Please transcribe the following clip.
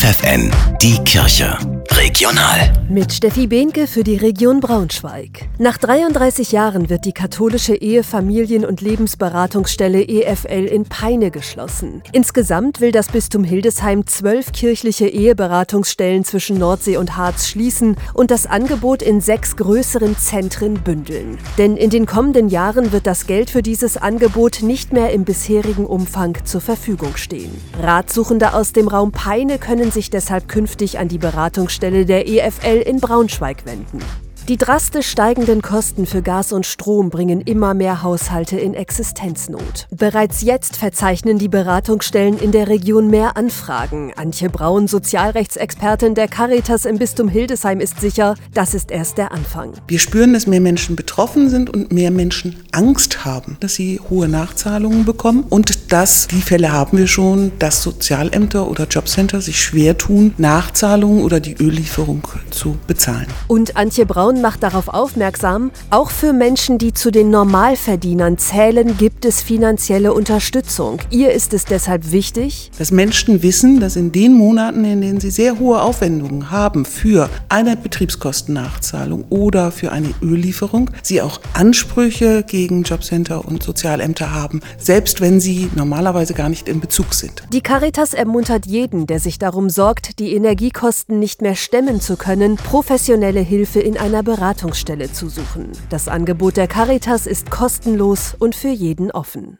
FFN, die Kirche. Regional. Mit Steffi Behnke für die Region Braunschweig. Nach 33 Jahren wird die katholische Ehe-, Familien- und Lebensberatungsstelle EFL in Peine geschlossen. Insgesamt will das Bistum Hildesheim zwölf kirchliche Eheberatungsstellen zwischen Nordsee und Harz schließen und das Angebot in sechs größeren Zentren bündeln. Denn in den kommenden Jahren wird das Geld für dieses Angebot nicht mehr im bisherigen Umfang zur Verfügung stehen. Ratsuchende aus dem Raum Peine können sich deshalb künftig an die Beratungsstelle der EFL in Braunschweig wenden. Die drastisch steigenden Kosten für Gas und Strom bringen immer mehr Haushalte in Existenznot. Bereits jetzt verzeichnen die Beratungsstellen in der Region mehr Anfragen. Antje Braun, Sozialrechtsexpertin der Caritas im Bistum Hildesheim, ist sicher, das ist erst der Anfang. Wir spüren, dass mehr Menschen betroffen sind und mehr Menschen Angst haben, dass sie hohe Nachzahlungen bekommen. Und dass die Fälle haben wir schon, dass Sozialämter oder Jobcenter sich schwer tun, Nachzahlungen oder die Öllieferung zu bezahlen. Und Antje Braun macht darauf aufmerksam, auch für Menschen, die zu den Normalverdienern zählen, gibt es finanzielle Unterstützung. Ihr ist es deshalb wichtig, dass Menschen wissen, dass in den Monaten, in denen sie sehr hohe Aufwendungen haben für eine Betriebskostennachzahlung oder für eine Öllieferung, sie auch Ansprüche gegen Jobcenter und Sozialämter haben, selbst wenn sie normalerweise gar nicht in Bezug sind. Die Caritas ermuntert jeden, der sich darum sorgt, die Energiekosten nicht mehr stemmen zu können, professionelle Hilfe in einer Beratungsstelle zu suchen. Das Angebot der Caritas ist kostenlos und für jeden offen.